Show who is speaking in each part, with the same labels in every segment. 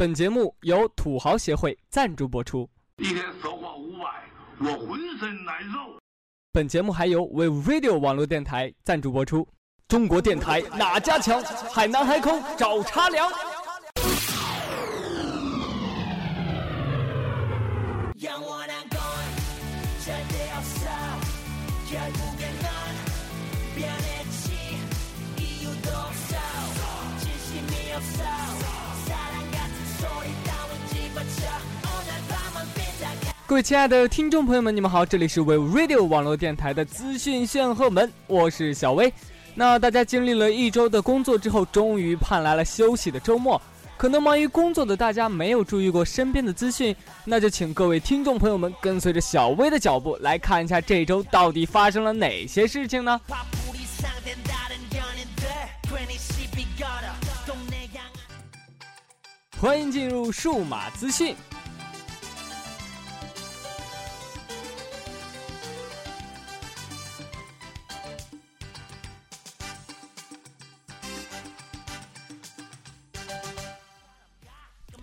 Speaker 1: 本节目由土豪协会赞助播出。
Speaker 2: 一天说话五百，我浑身难受。
Speaker 1: 本节目还由 We Radio 网络电台赞助播出。中国电台哪家强？海南海口找茶凉。各位亲爱的听众朋友们，你们好，这里是 We Radio 网络电台的资讯炫后门，我是小薇。那大家经历了一周的工作之后，终于盼来了休息的周末。可能忙于工作的大家没有注意过身边的资讯，那就请各位听众朋友们跟随着小薇的脚步来看一下这周到底发生了哪些事情呢？欢迎进入数码资讯。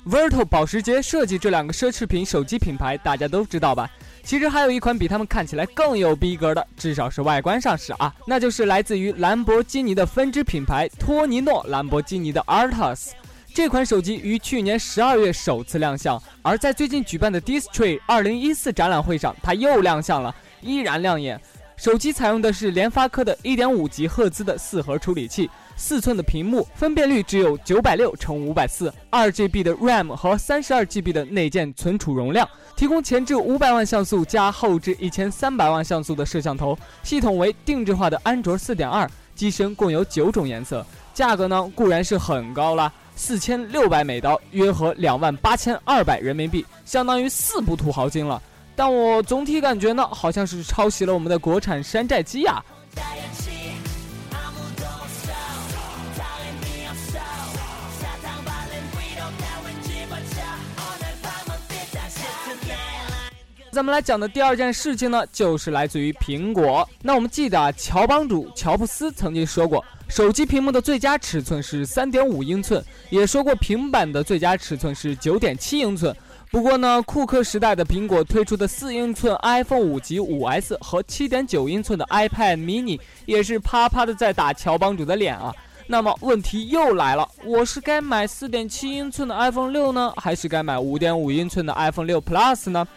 Speaker 1: Virtual 保时捷设计这两个奢侈品手机品牌，大家都知道吧？其实还有一款比他们看起来更有逼格的，至少是外观上是啊，那就是来自于兰博基尼的分支品牌托尼诺兰博基尼的 Artus。这款手机于去年十二月首次亮相，而在最近举办的 Distry 二零一四展览会上，它又亮相了，依然亮眼。手机采用的是联发科的一点五吉赫兹的四核处理器。四寸的屏幕，分辨率只有九百六乘五百四，二 GB 的 RAM 和三十二 GB 的内建存储容量，提供前置五百万像素加后置一千三百万像素的摄像头，系统为定制化的安卓四点二，机身共有九种颜色，价格呢固然是很高了，四千六百美刀，约合两万八千二百人民币，相当于四部土豪金了，但我总体感觉呢，好像是抄袭了我们的国产山寨机呀。咱们来讲的第二件事情呢，就是来自于苹果。那我们记得啊，乔帮主乔布斯曾经说过，手机屏幕的最佳尺寸是三点五英寸，也说过平板的最佳尺寸是九点七英寸。不过呢，库克时代的苹果推出的四英寸 iPhone 五及五 S 和七点九英寸的 iPad mini 也是啪啪的在打乔帮主的脸啊。那么问题又来了，我是该买四点七英寸的 iPhone 六呢，还是该买五点五英寸的 iPhone 六 Plus 呢？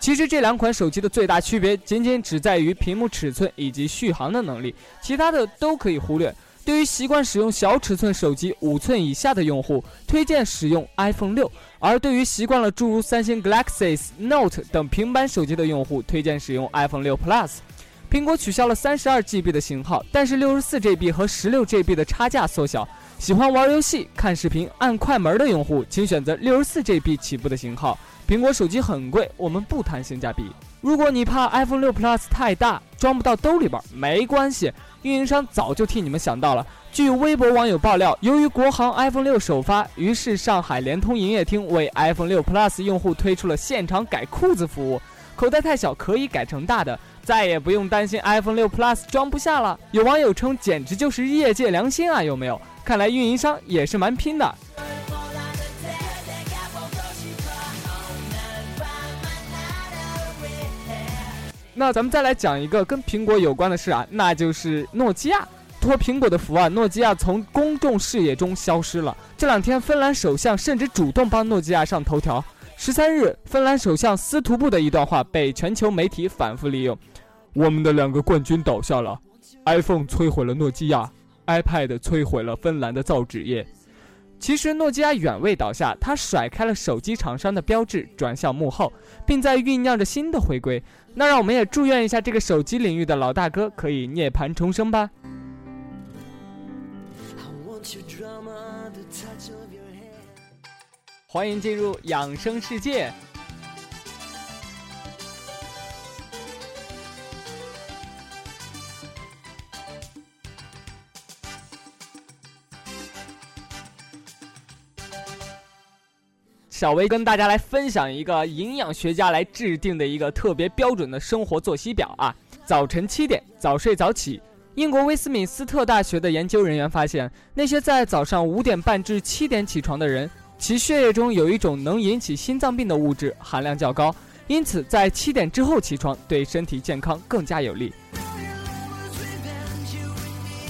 Speaker 1: 其实这两款手机的最大区别，仅仅只在于屏幕尺寸以及续航的能力，其他的都可以忽略。对于习惯使用小尺寸手机五寸以下的用户，推荐使用 iPhone 六；而对于习惯了诸如三星 Galaxy Note 等平板手机的用户，推荐使用 iPhone 六 Plus。苹果取消了三十二 GB 的型号，但是六十四 GB 和十六 GB 的差价缩小。喜欢玩游戏、看视频、按快门的用户，请选择六十四 GB 起步的型号。苹果手机很贵，我们不谈性价比。如果你怕 iPhone 六 Plus 太大，装不到兜里边，没关系，运营商早就替你们想到了。据微博网友爆料，由于国行 iPhone 六首发，于是上海联通营业厅为 iPhone 六 Plus 用户推出了现场改裤子服务，口袋太小可以改成大的，再也不用担心 iPhone 六 Plus 装不下了。有网友称，简直就是业界良心啊！有没有？看来运营商也是蛮拼的。那咱们再来讲一个跟苹果有关的事啊，那就是诺基亚。托苹果的福啊，诺基亚从公众视野中消失了。这两天，芬兰首相甚至主动帮诺基亚上头条。十三日，芬兰首相斯图布的一段话被全球媒体反复利用：“我们的两个冠军倒下了，iPhone 摧毁了诺基亚，iPad 摧毁了芬兰的造纸业。”其实诺基亚远未倒下，它甩开了手机厂商的标志，转向幕后，并在酝酿着新的回归。那让我们也祝愿一下这个手机领域的老大哥可以涅槃重生吧。欢迎进入养生世界。小薇跟大家来分享一个营养学家来制定的一个特别标准的生活作息表啊。早晨七点早睡早起。英国威斯敏斯特大学的研究人员发现，那些在早上五点半至七点起床的人，其血液中有一种能引起心脏病的物质含量较高，因此在七点之后起床对身体健康更加有利。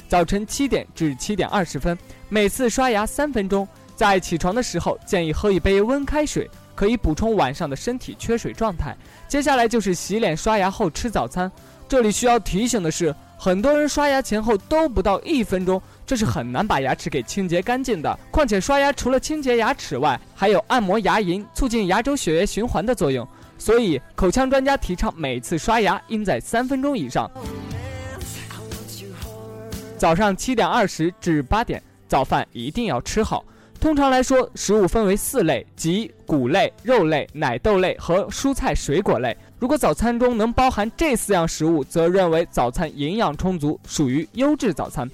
Speaker 1: 早晨七点至七点二十分，每次刷牙三分钟。在起床的时候，建议喝一杯温开水，可以补充晚上的身体缺水状态。接下来就是洗脸刷牙后吃早餐。这里需要提醒的是，很多人刷牙前后都不到一分钟，这是很难把牙齿给清洁干净的。况且刷牙除了清洁牙齿外，还有按摩牙龈、促进牙周血液循环的作用。所以，口腔专家提倡每次刷牙应在三分钟以上。早上七点二十至八点，早饭一定要吃好。通常来说，食物分为四类，即谷类、肉类、奶豆类和蔬菜水果类。如果早餐中能包含这四样食物，则认为早餐营养充足，属于优质早餐。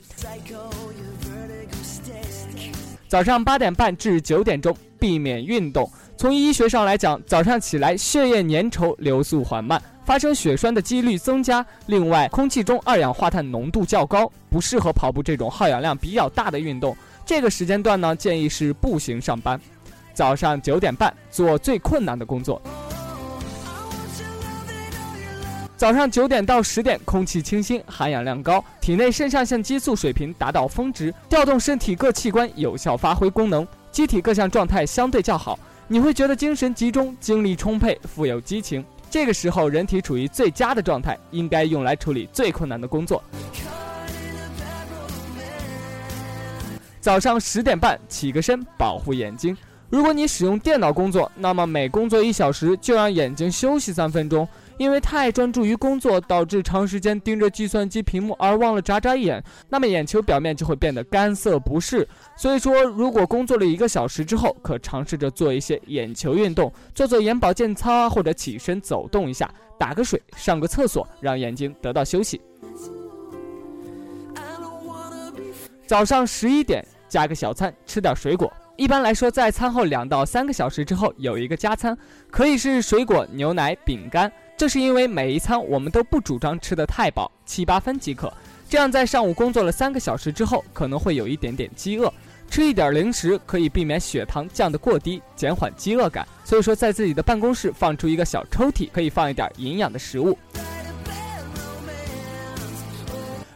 Speaker 1: 早上八点半至九点钟避免运动。从医学上来讲，早上起来血液粘稠，流速缓慢，发生血栓的几率增加。另外，空气中二氧化碳浓度较高，不适合跑步这种耗氧量比较大的运动。这个时间段呢，建议是步行上班。早上九点半做最困难的工作。早上九点到十点，空气清新，含氧量高，体内肾上腺激素水平达到峰值，调动身体各器官有效发挥功能，机体各项状态相对较好，你会觉得精神集中，精力充沛，富有激情。这个时候，人体处于最佳的状态，应该用来处理最困难的工作。早上十点半起个身，保护眼睛。如果你使用电脑工作，那么每工作一小时就让眼睛休息三分钟，因为太专注于工作，导致长时间盯着计算机屏幕而忘了眨眨眼，那么眼球表面就会变得干涩不适。所以说，如果工作了一个小时之后，可尝试着做一些眼球运动，做做眼保健操啊，或者起身走动一下，打个水，上个厕所，让眼睛得到休息。早上十一点。加个小餐，吃点水果。一般来说，在餐后两到三个小时之后有一个加餐，可以是水果、牛奶、饼干。这是因为每一餐我们都不主张吃得太饱，七八分即可。这样在上午工作了三个小时之后，可能会有一点点饥饿，吃一点零食可以避免血糖降得过低，减缓饥饿感。所以说，在自己的办公室放出一个小抽屉，可以放一点营养的食物。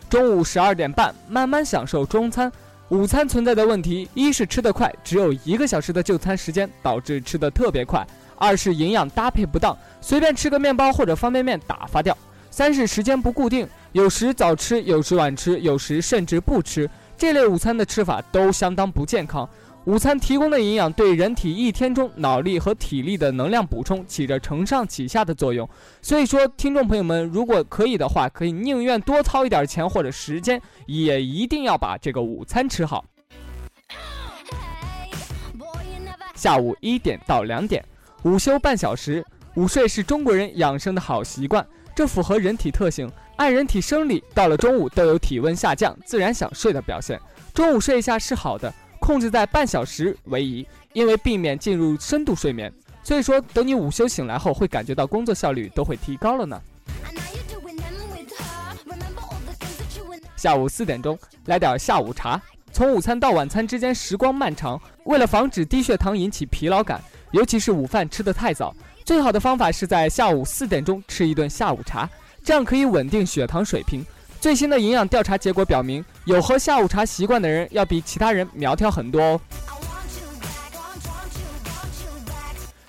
Speaker 1: 中午十二点半，慢慢享受中餐。午餐存在的问题，一是吃得快，只有一个小时的就餐时间，导致吃得特别快；二是营养搭配不当，随便吃个面包或者方便面打发掉；三是时间不固定，有时早吃，有时晚吃，有时甚至不吃。这类午餐的吃法都相当不健康。午餐提供的营养对人体一天中脑力和体力的能量补充起着承上启下的作用，所以说，听众朋友们，如果可以的话，可以宁愿多掏一点钱或者时间，也一定要把这个午餐吃好。下午一点到两点，午休半小时，午睡是中国人养生的好习惯，这符合人体特性。按人体生理，到了中午都有体温下降、自然想睡的表现，中午睡一下是好的。控制在半小时为宜，因为避免进入深度睡眠。所以说，等你午休醒来后，会感觉到工作效率都会提高了呢。下午四点钟来点下午茶。从午餐到晚餐之间时光漫长，为了防止低血糖引起疲劳感，尤其是午饭吃得太早，最好的方法是在下午四点钟吃一顿下午茶，这样可以稳定血糖水平。最新的营养调查结果表明，有喝下午茶习惯的人要比其他人苗条很多哦。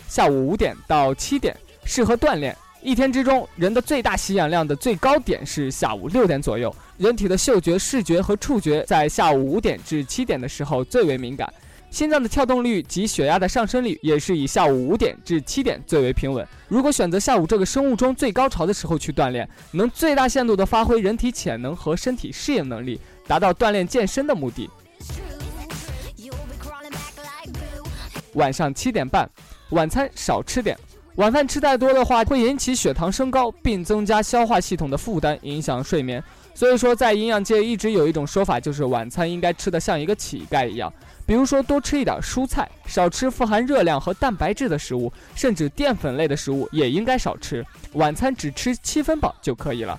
Speaker 1: 下午五点到七点适合锻炼。一天之中，人的最大吸氧量的最高点是下午六点左右。人体的嗅觉、视觉和触觉在下午五点至七点的时候最为敏感。心脏的跳动率及血压的上升率也是以下午五点至七点最为平稳。如果选择下午这个生物钟最高潮的时候去锻炼，能最大限度地发挥人体潜能和身体适应能力，达到锻炼健身的目的。晚上七点半，晚餐少吃点。晚饭吃太多的话，会引起血糖升高，并增加消化系统的负担，影响睡眠。所以说，在营养界一直有一种说法，就是晚餐应该吃得像一个乞丐一样。比如说，多吃一点蔬菜，少吃富含热量和蛋白质的食物，甚至淀粉类的食物也应该少吃。晚餐只吃七分饱就可以了。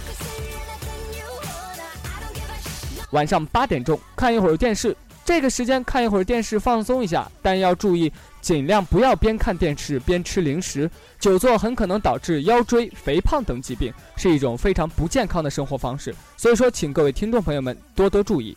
Speaker 1: 晚上八点钟看一会儿电视。这个时间看一会儿电视放松一下，但要注意尽量不要边看电视边吃零食，久坐很可能导致腰椎、肥胖等疾病，是一种非常不健康的生活方式。所以说，请各位听众朋友们多多注意。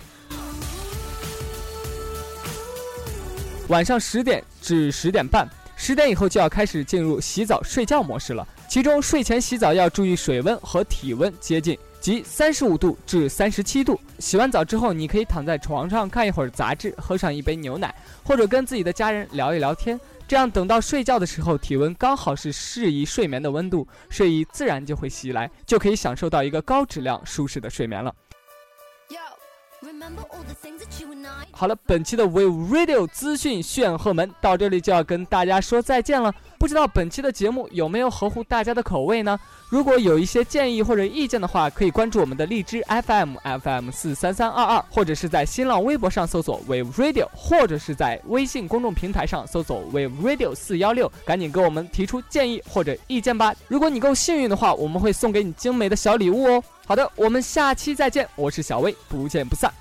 Speaker 1: 晚上十点至十点半，十点以后就要开始进入洗澡睡觉模式了。其中睡前洗澡要注意水温和体温接近，即三十五度至三十七度。洗完澡之后，你可以躺在床上看一会儿杂志，喝上一杯牛奶，或者跟自己的家人聊一聊天。这样等到睡觉的时候，体温刚好是适宜睡眠的温度，睡意自然就会袭来，就可以享受到一个高质量、舒适的睡眠了。好了，本期的 We Radio 资讯炫赫门到这里就要跟大家说再见了。不知道本期的节目有没有合乎大家的口味呢？如果有一些建议或者意见的话，可以关注我们的荔枝 FM FM 四三三二二，或者是在新浪微博上搜索 We Radio，或者是在微信公众平台上搜索 We Radio 四幺六，赶紧给我们提出建议或者意见吧。如果你够幸运的话，我们会送给你精美的小礼物哦。好的，我们下期再见，我是小薇，不见不散。